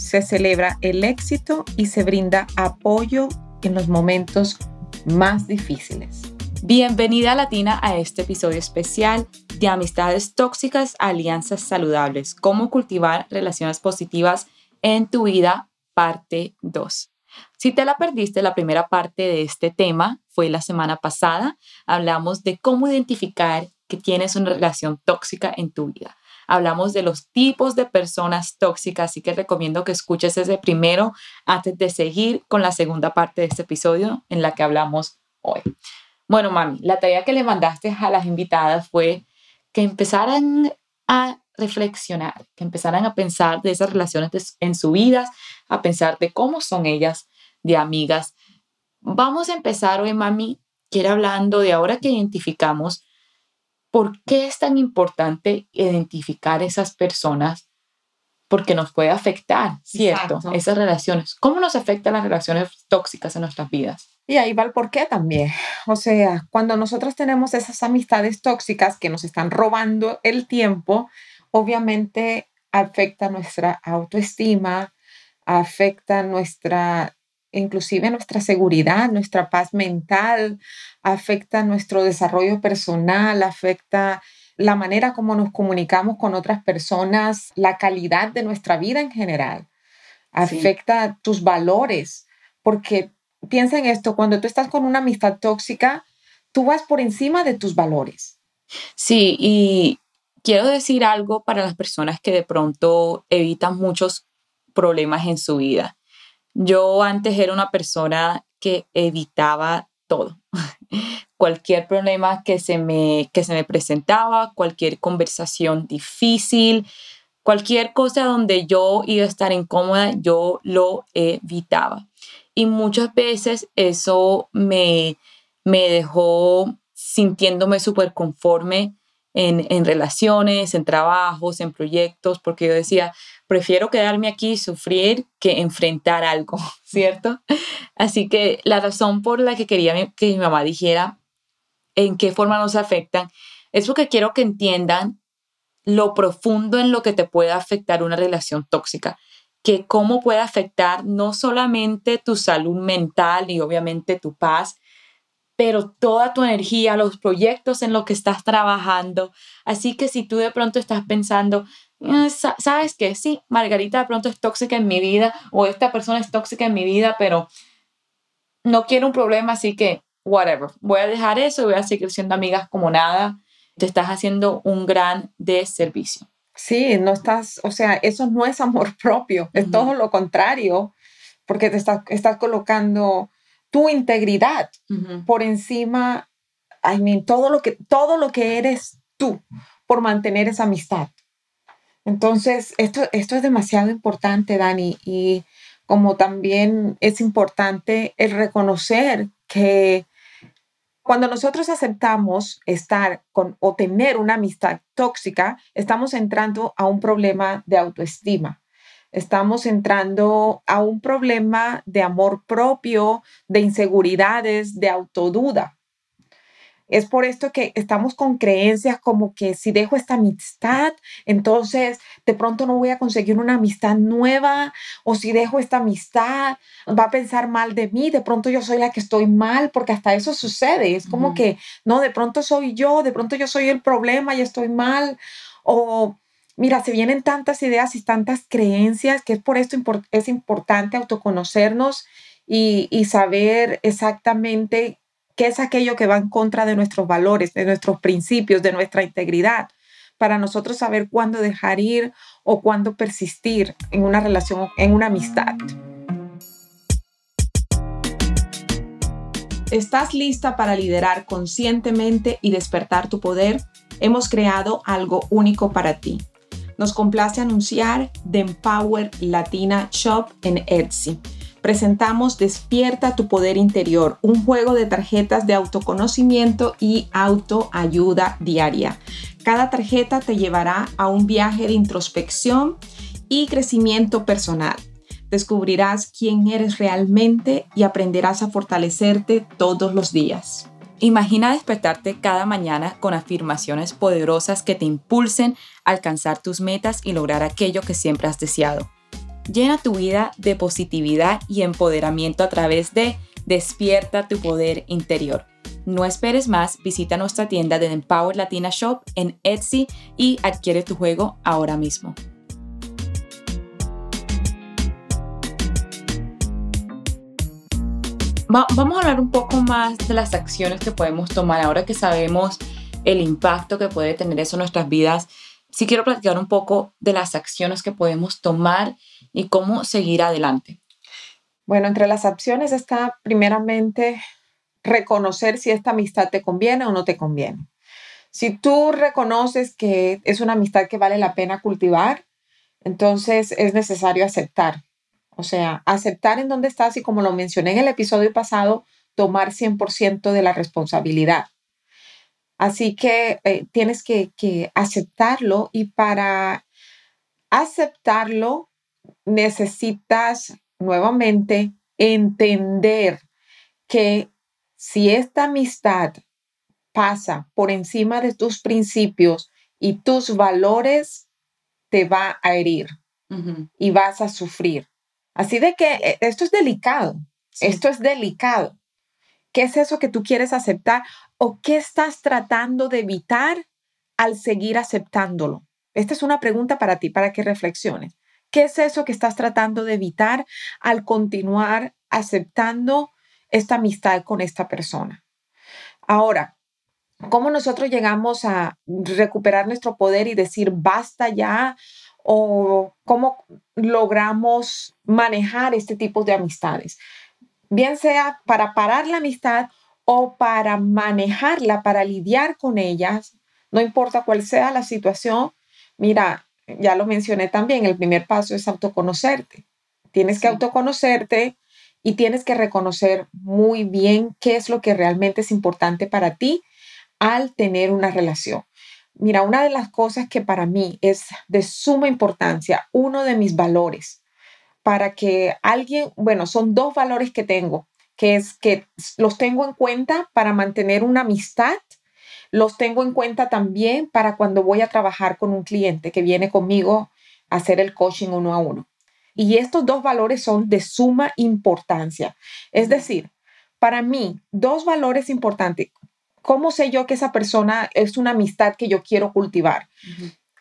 se celebra el éxito y se brinda apoyo en los momentos más difíciles. Bienvenida Latina a este episodio especial de Amistades Tóxicas, Alianzas Saludables, cómo cultivar relaciones positivas en tu vida, parte 2. Si te la perdiste, la primera parte de este tema fue la semana pasada. Hablamos de cómo identificar que tienes una relación tóxica en tu vida hablamos de los tipos de personas tóxicas, así que recomiendo que escuches ese primero antes de seguir con la segunda parte de este episodio en la que hablamos hoy. Bueno, mami, la tarea que le mandaste a las invitadas fue que empezaran a reflexionar, que empezaran a pensar de esas relaciones en su vida, a pensar de cómo son ellas de amigas. Vamos a empezar hoy, mami, quiero hablando de ahora que identificamos ¿Por qué es tan importante identificar esas personas? Porque nos puede afectar, ¿cierto? Esas relaciones. ¿Cómo nos afectan las relaciones tóxicas en nuestras vidas? Y ahí va el por qué también. O sea, cuando nosotros tenemos esas amistades tóxicas que nos están robando el tiempo, obviamente afecta nuestra autoestima, afecta nuestra inclusive nuestra seguridad, nuestra paz mental, afecta nuestro desarrollo personal, afecta la manera como nos comunicamos con otras personas, la calidad de nuestra vida en general, afecta tus valores, porque piensa en esto, cuando tú estás con una amistad tóxica, tú vas por encima de tus valores. Sí, y quiero decir algo para las personas que de pronto evitan muchos problemas en su vida. Yo antes era una persona que evitaba todo. cualquier problema que se, me, que se me presentaba, cualquier conversación difícil, cualquier cosa donde yo iba a estar incómoda, yo lo evitaba. Y muchas veces eso me, me dejó sintiéndome súper conforme en, en, relaciones, en trabajos, en proyectos, porque yo decía, prefiero quedarme aquí y sufrir que enfrentar algo, ¿cierto? Así que la razón por la que quería que mi mamá dijera en qué forma nos afectan es porque quiero que entiendan lo profundo en lo que te puede afectar una relación tóxica, que cómo puede afectar no solamente tu salud mental y obviamente tu paz, pero toda tu energía, los proyectos en los que estás trabajando. Así que si tú de pronto estás pensando, eh, sabes que sí, Margarita de pronto es tóxica en mi vida o esta persona es tóxica en mi vida, pero no quiero un problema, así que whatever, voy a dejar eso y voy a seguir siendo amigas como nada. Te estás haciendo un gran deservicio. Sí, no estás, o sea, eso no es amor propio, es todo lo contrario, porque te estás, estás colocando tu integridad por encima, I mean, todo lo que, todo lo que eres tú por mantener esa amistad. Entonces, esto, esto es demasiado importante, Dani, y como también es importante el reconocer que cuando nosotros aceptamos estar con o tener una amistad tóxica, estamos entrando a un problema de autoestima. Estamos entrando a un problema de amor propio, de inseguridades, de autoduda. Es por esto que estamos con creencias como que si dejo esta amistad, entonces de pronto no voy a conseguir una amistad nueva, o si dejo esta amistad, va a pensar mal de mí, de pronto yo soy la que estoy mal, porque hasta eso sucede. Es como que, no, de pronto soy yo, de pronto yo soy el problema y estoy mal, o mira, se vienen tantas ideas y tantas creencias que es por esto es importante autoconocernos y, y saber exactamente qué es aquello que va en contra de nuestros valores, de nuestros principios, de nuestra integridad, para nosotros saber cuándo dejar ir o cuándo persistir en una relación, en una amistad. ¿Estás lista para liderar conscientemente y despertar tu poder? Hemos creado algo único para ti nos complace anunciar The Empower Latina Shop en Etsy. Presentamos Despierta tu poder interior, un juego de tarjetas de autoconocimiento y autoayuda diaria. Cada tarjeta te llevará a un viaje de introspección y crecimiento personal. Descubrirás quién eres realmente y aprenderás a fortalecerte todos los días. Imagina despertarte cada mañana con afirmaciones poderosas que te impulsen a alcanzar tus metas y lograr aquello que siempre has deseado. Llena tu vida de positividad y empoderamiento a través de Despierta tu poder interior. No esperes más, visita nuestra tienda de Empower Latina Shop en Etsy y adquiere tu juego ahora mismo. Vamos a hablar un poco más de las acciones que podemos tomar ahora que sabemos el impacto que puede tener eso en nuestras vidas. Sí quiero platicar un poco de las acciones que podemos tomar y cómo seguir adelante. Bueno, entre las acciones está primeramente reconocer si esta amistad te conviene o no te conviene. Si tú reconoces que es una amistad que vale la pena cultivar, entonces es necesario aceptar o sea, aceptar en dónde estás y como lo mencioné en el episodio pasado, tomar 100% de la responsabilidad. Así que eh, tienes que, que aceptarlo y para aceptarlo necesitas nuevamente entender que si esta amistad pasa por encima de tus principios y tus valores, te va a herir y vas a sufrir. Así de que eh, esto es delicado, esto es delicado. ¿Qué es eso que tú quieres aceptar o qué estás tratando de evitar al seguir aceptándolo? Esta es una pregunta para ti, para que reflexiones. ¿Qué es eso que estás tratando de evitar al continuar aceptando esta amistad con esta persona? Ahora, ¿cómo nosotros llegamos a recuperar nuestro poder y decir basta ya o cómo logramos manejar este tipo de amistades, bien sea para parar la amistad o para manejarla, para lidiar con ellas, no importa cuál sea la situación. Mira, ya lo mencioné también, el primer paso es autoconocerte. Tienes que autoconocerte y tienes que reconocer muy bien qué es lo que realmente es importante para ti al tener una relación. Mira, una de las cosas que para mí es de suma importancia, uno de mis valores, para que alguien, bueno, son dos valores que tengo, que es que los tengo en cuenta para mantener una amistad, los tengo en cuenta también para cuando voy a trabajar con un cliente que viene conmigo a hacer el coaching uno a uno. Y estos dos valores son de suma importancia. Es decir, para mí, dos valores importantes. ¿Cómo sé yo que esa persona es una amistad que yo quiero cultivar?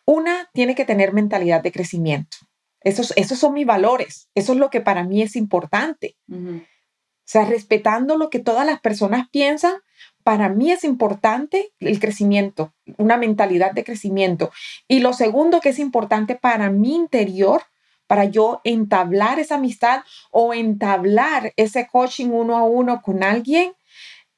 Una, tiene que tener mentalidad de crecimiento. Esos, esos son mis valores. Eso es lo que para mí es importante. O sea, respetando lo que todas las personas piensan, para mí es importante el crecimiento, una mentalidad de crecimiento. Y lo segundo que es importante para mi interior, para yo entablar esa amistad o entablar ese coaching uno a uno con alguien,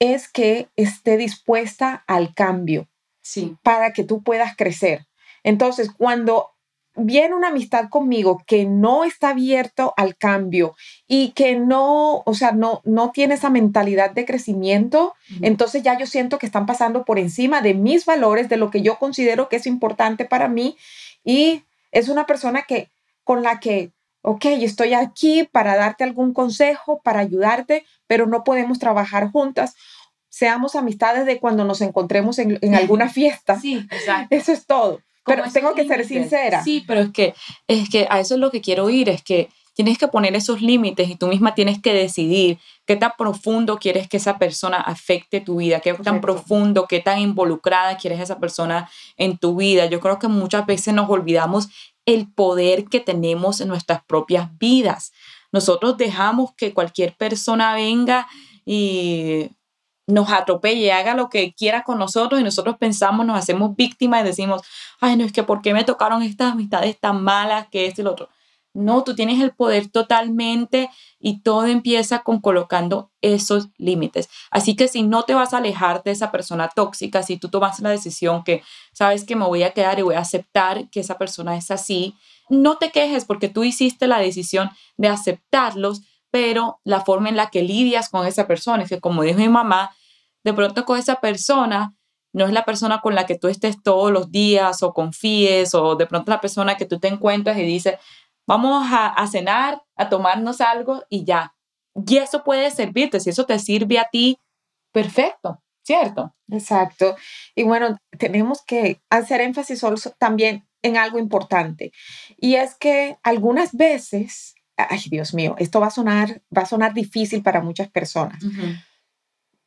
es que esté dispuesta al cambio sí. para que tú puedas crecer. Entonces, cuando viene una amistad conmigo que no está abierto al cambio y que no, o sea, no, no tiene esa mentalidad de crecimiento, entonces ya yo siento que están pasando por encima de mis valores, de lo que yo considero que es importante para mí y es una persona que con la que ok, estoy aquí para darte algún consejo, para ayudarte, pero no podemos trabajar juntas. Seamos amistades de cuando nos encontremos en, alguna fiesta. Sí, exacto. Eso es todo. Pero tengo que ser sincera. Sí, pero es que, es que a eso es lo que quiero oír, es que tienes que poner esos límites y tú misma tienes que decidir qué tan profundo quieres que esa persona afecte tu vida, qué tan profundo, qué tan involucrada quieres esa persona en tu vida. Yo creo que muchas veces nos olvidamos el poder que tenemos en nuestras propias vidas. Nosotros dejamos que cualquier persona venga y nos atropelle, haga lo que quiera con nosotros y nosotros pensamos, nos hacemos víctimas y decimos, ay, no es que ¿por qué me tocaron estas amistades tan malas que este y otro? No, tú tienes el poder totalmente y todo empieza con colocando esos límites. Así que si no te vas a alejar de esa persona tóxica, si tú tomas la decisión que sabes que me voy a quedar y voy a aceptar que esa persona es así, no te quejes porque tú hiciste la decisión de aceptarlos, pero la forma en la que lidias con esa persona es que como dijo mi mamá, de pronto con esa persona no es la persona con la que tú estés todos los días o confíes o de pronto la persona que tú te encuentras y dices, vamos a, cenar, a tomarnos algo y ya. Y eso puede servirte, si eso te sirve a ti, perfecto, ¿cierto? Exacto. Y bueno, tenemos que hacer énfasis también en algo importante. Y es que algunas veces, ay Dios mío, esto va a sonar, va a sonar difícil para muchas personas,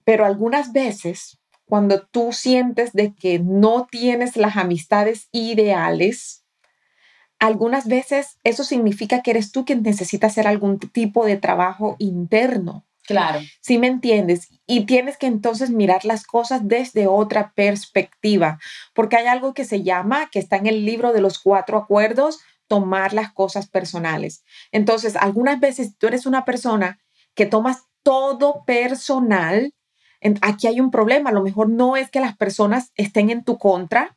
pero algunas veces cuando tú sientes de que no tienes las amistades ideales, algunas veces eso significa que eres tú quien necesita hacer algún tipo de trabajo interno. Claro. ¿Sí me entiendes? Y tienes que entonces mirar las cosas desde otra perspectiva, porque hay algo que se llama, que está en el libro de los cuatro acuerdos, tomar las cosas personales. Entonces, algunas veces tú eres una persona que tomas todo personal, aquí hay un problema, a lo mejor no es que las personas estén en tu contra,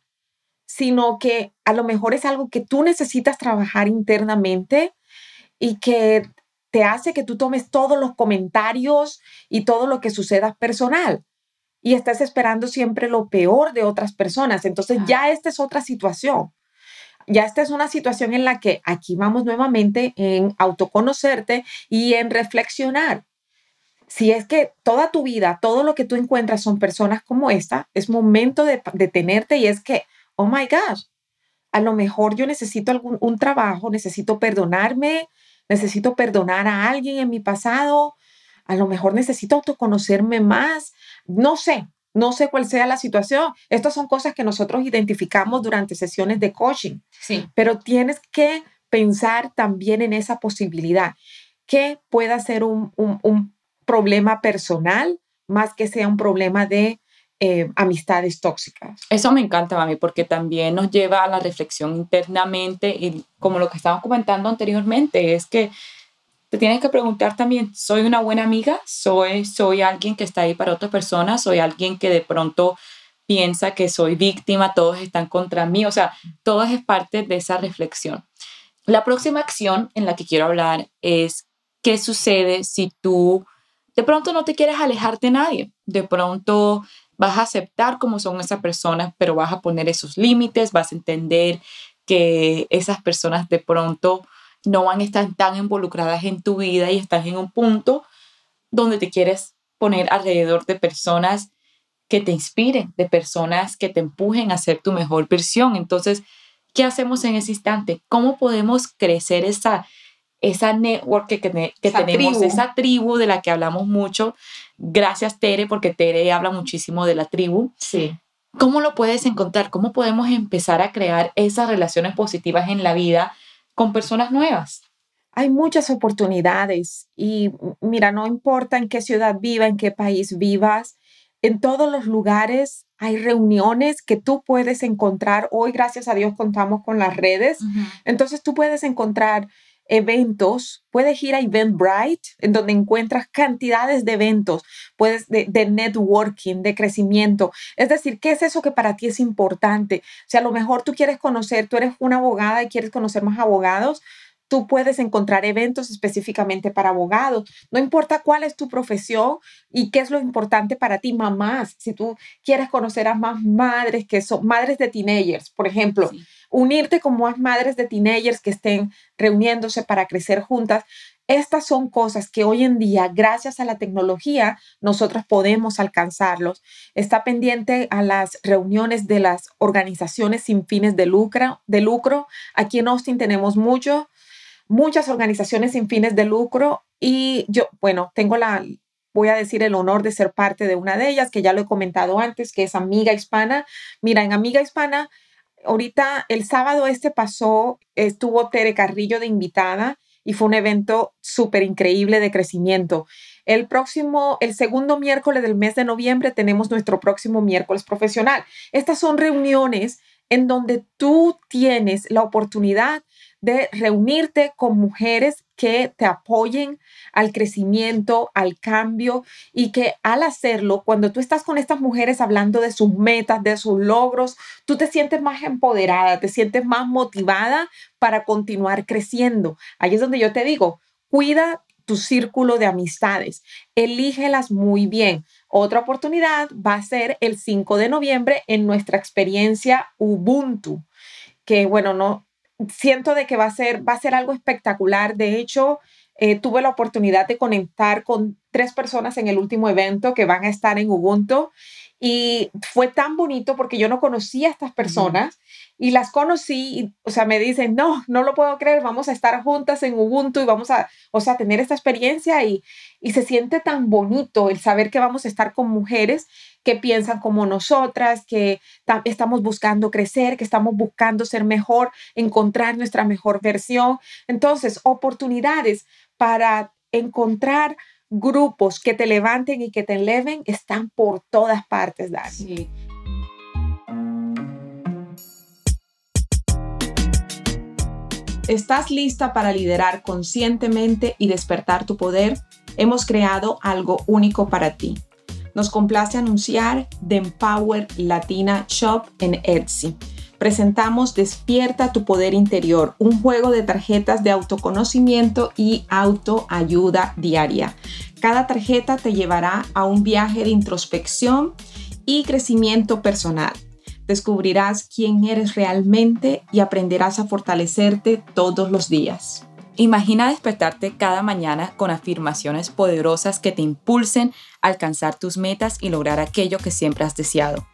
sino que a lo mejor es algo que tú necesitas trabajar internamente y que te hace que tú tomes todos los comentarios y todo lo que suceda personal y estás esperando siempre lo peor de otras personas. Entonces ya esta es otra situación. Ya esta es una situación en la que aquí vamos nuevamente en autoconocerte y en reflexionar. Si es que toda tu vida, todo lo que tú encuentras son personas como esta, es momento de detenerte y es que oh my gosh, a lo mejor yo necesito algún un trabajo, necesito perdonarme, necesito perdonar a alguien en mi pasado, a lo mejor necesito autoconocerme más, no sé, no sé cuál sea la situación. Estas son cosas que nosotros identificamos durante sesiones de coaching, sí. pero tienes que pensar también en esa posibilidad, que pueda ser un, un, un problema personal más que sea un problema de eh, amistades tóxicas. Eso me encanta, mami, porque también nos lleva a la reflexión internamente y como lo que estábamos comentando anteriormente, es que te tienes que preguntar también, ¿soy una buena amiga? ¿Soy, soy alguien que está ahí para otras personas? ¿Soy alguien que de pronto piensa que soy víctima? Todos están contra mí. O sea, todo es parte de esa reflexión. La próxima acción en la que quiero hablar es qué sucede si tú de pronto no te quieres alejarte de nadie. De pronto vas a aceptar cómo son esas personas, pero vas a poner esos límites, vas a entender que esas personas de pronto no van a estar tan involucradas en tu vida y estás en un punto donde te quieres poner alrededor de personas que te inspiren, de personas que te empujen a ser tu mejor versión. Entonces, ¿qué hacemos en ese instante? ¿Cómo podemos crecer esa, esa network que, que tenemos, esa tribu de la que hablamos mucho. Gracias, Tere, porque Tere habla muchísimo de la tribu. Sí. ¿Cómo lo puedes encontrar? ¿Cómo podemos empezar a crear esas relaciones positivas en la vida con personas nuevas? Hay muchas oportunidades y mira, no importa en qué ciudad viva, en qué país vivas, en todos los lugares hay reuniones que tú puedes encontrar. Hoy, gracias a Dios, contamos con las redes. Entonces tú puedes encontrar eventos, puedes ir a Eventbrite, en donde encuentras cantidades de eventos, puedes de, networking, de crecimiento. Es decir, ¿qué es eso que para ti es importante? Si a lo mejor tú quieres conocer, tú eres una abogada y quieres conocer más abogados, tú puedes encontrar eventos específicamente para abogados. No importa cuál es tu profesión y qué es lo importante para ti, mamás. Si tú quieres conocer a más madres que son madres de teenagers, por ejemplo unirte con más madres de teenagers que estén reuniéndose para crecer juntas. Estas son cosas que hoy en día, gracias a la tecnología, nosotros podemos alcanzarlos. Está pendiente a las reuniones de las organizaciones sin fines de lucro. De lucro. Aquí en Austin tenemos mucho, muchas organizaciones sin fines de lucro y yo, bueno, tengo la, voy a decir el honor de ser parte de una de ellas, que ya lo he comentado antes, que es Amiga Hispana. Mira, en Amiga Hispana ahorita el sábado este pasó, estuvo Tere Carrillo de invitada y fue un evento súper increíble de crecimiento. El próximo, el segundo miércoles del mes de noviembre tenemos nuestro próximo miércoles profesional. Estas son reuniones en donde tú tienes la oportunidad de reunirte con mujeres que te apoyen al crecimiento, al cambio y que al hacerlo, cuando tú estás con estas mujeres hablando de sus metas, de sus logros, tú te sientes más empoderada, te sientes más motivada para continuar creciendo. Ahí es donde yo te digo, cuida tu círculo de amistades, elígelas muy bien. Otra oportunidad va a ser el 5 de noviembre en nuestra experiencia Ubuntu, que bueno, no siento de que va a ser va a ser algo espectacular. De hecho, eh, tuve la oportunidad de conectar con tres personas en el último evento que van a estar en Ubuntu y fue tan bonito porque yo no conocía a estas personas y las conocí, y, o sea, me dicen, no, no lo puedo creer, vamos a estar juntas en Ubuntu y vamos a, o sea, tener esta experiencia y, y se siente tan bonito el saber que vamos a estar con mujeres que piensan como nosotras, que estamos buscando crecer, que estamos buscando ser mejor, encontrar nuestra mejor versión. Entonces, oportunidades para encontrar grupos que te levanten y que te eleven están por todas partes, Dani. ¿Estás lista para liderar conscientemente y despertar tu poder? Hemos creado algo único para ti. Nos complace anunciar The Empower Latina Shop en Etsy. Presentamos Despierta tu poder interior, un juego de tarjetas de autoconocimiento y autoayuda diaria. Cada tarjeta te llevará a un viaje de introspección y crecimiento personal descubrirás quién eres realmente y aprenderás a fortalecerte todos los días. Imagina despertarte cada mañana con afirmaciones poderosas que te impulsen a alcanzar tus metas y lograr aquello que siempre has deseado.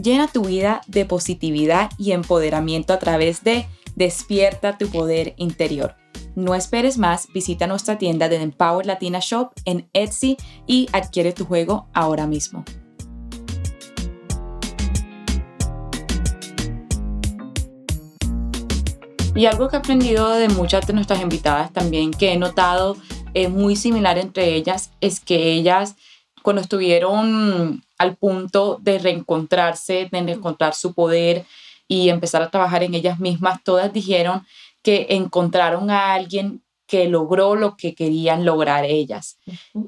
Llena tu vida de positividad y empoderamiento a través de Despierta tu poder interior. No esperes más, visita nuestra tienda de Empower Latina Shop en Etsy y adquiere tu juego ahora mismo. Y algo que he aprendido de muchas de nuestras invitadas también, que he notado es muy similar entre ellas, es que ellas cuando estuvieron al punto de reencontrarse, de encontrar su poder y empezar a trabajar en ellas mismas, todas dijeron que encontraron a alguien que logró lo que querían lograr ellas.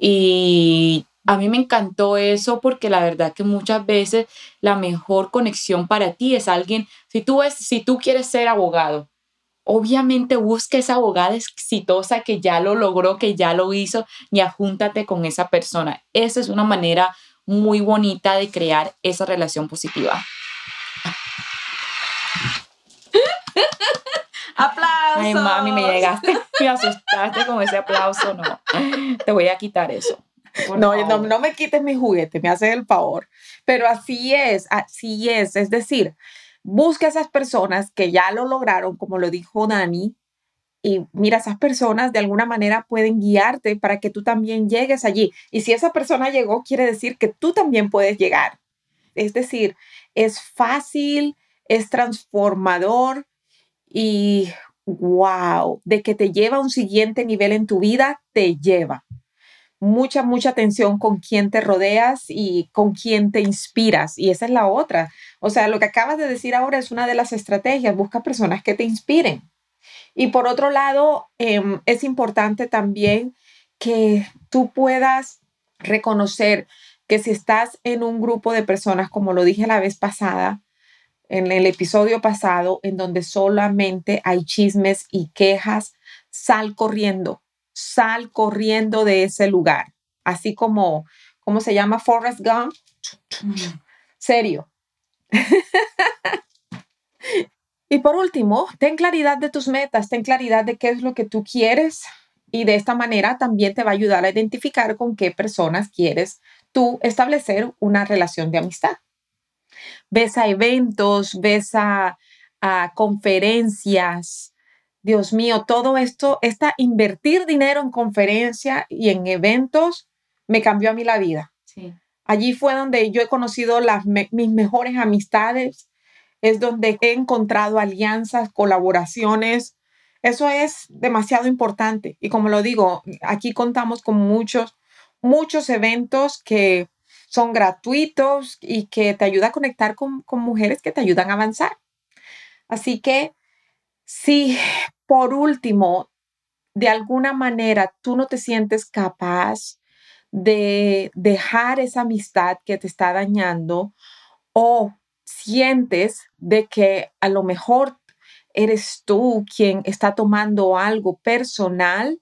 Y a mí me encantó eso porque la verdad que muchas veces la mejor conexión para ti es alguien, si tú, es, si tú quieres ser abogado, obviamente busca esa abogada exitosa que ya lo logró, que ya lo hizo y ajúntate con esa persona. Esa es una manera muy bonita de crear esa relación positiva. ¡Aplauso! Ay, mami, me llegaste, me asustaste con ese aplauso, no. Te voy a quitar eso. No, no, no, me quites mi juguete, me haces el favor. Pero así es, así es. Es decir, Busca a esas personas que ya lo lograron, como lo dijo Dani, y mira, esas personas de alguna manera pueden guiarte para que tú también llegues allí. Y si esa persona llegó, quiere decir que tú también puedes llegar. Es decir, es fácil, es transformador y wow, de que te lleva a un siguiente nivel en tu vida, te lleva mucha, mucha atención con quién te rodeas y con quién te inspiras. Y esa es la otra. O sea, lo que acabas de decir ahora es una de las estrategias. Busca personas que te inspiren. Y por otro lado, em, es importante también que tú puedas reconocer que si estás en un grupo de personas, como lo dije la vez pasada, en el episodio pasado, en donde solamente hay chismes y quejas, sal corriendo sal corriendo de ese lugar. Así como, ¿cómo se llama? Forrest Gump. Serio. y por último, ten claridad de tus metas, ten claridad de qué es lo que tú quieres y de esta manera también te va a ayudar a identificar con qué personas quieres tú establecer una relación de amistad. Ves a eventos, ves a, a conferencias, Dios mío, todo esto, esta invertir dinero en conferencia y en eventos me cambió a mí la vida. Allí fue donde yo he conocido las mis mejores amistades, es donde he encontrado alianzas, colaboraciones. Eso es demasiado importante. Y como lo digo, aquí contamos con muchos, muchos eventos que son gratuitos y que te ayudan a conectar con, con mujeres que te ayudan a avanzar. Así que Si por último, de alguna manera tú no te sientes capaz de dejar esa amistad que te está dañando o sientes de que a lo mejor eres tú quien está tomando algo personal,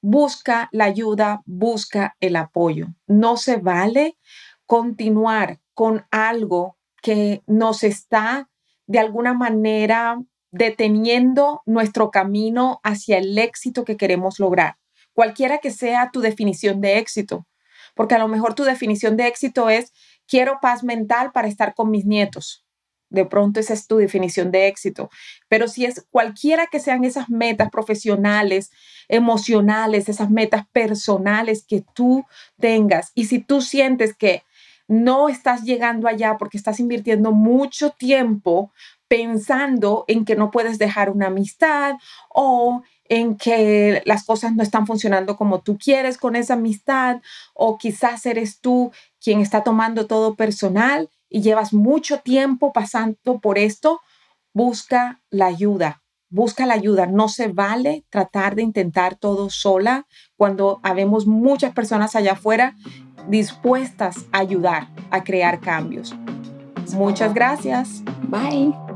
busca la ayuda, busca el apoyo. No se vale continuar con algo que nos está de alguna manera deteniendo nuestro camino hacia el éxito que queremos lograr, cualquiera que sea tu definición de éxito, porque a lo mejor tu definición de éxito es quiero paz mental para estar con mis nietos. De pronto esa es tu definición de éxito. Pero si es cualquiera que sean esas metas profesionales, emocionales, esas metas personales que tú tengas, y si tú sientes que no estás llegando allá porque estás invirtiendo mucho tiempo pensando en que no puedes dejar una amistad o en que las cosas no están funcionando como tú quieres con esa amistad o quizás eres tú quien está tomando todo personal y llevas mucho tiempo pasando por esto, busca la ayuda. Busca la ayuda. No se vale tratar de intentar todo sola cuando habemos muchas personas allá afuera dispuestas a ayudar a crear cambios. Muchas gracias. Bye.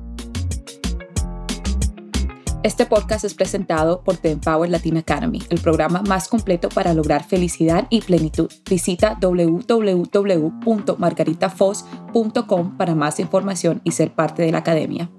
Este podcast es presentado por The Empower Latin Academy, el programa más completo para lograr felicidad y plenitud. Visita www.margaritafos.com para más información y ser parte de la academia.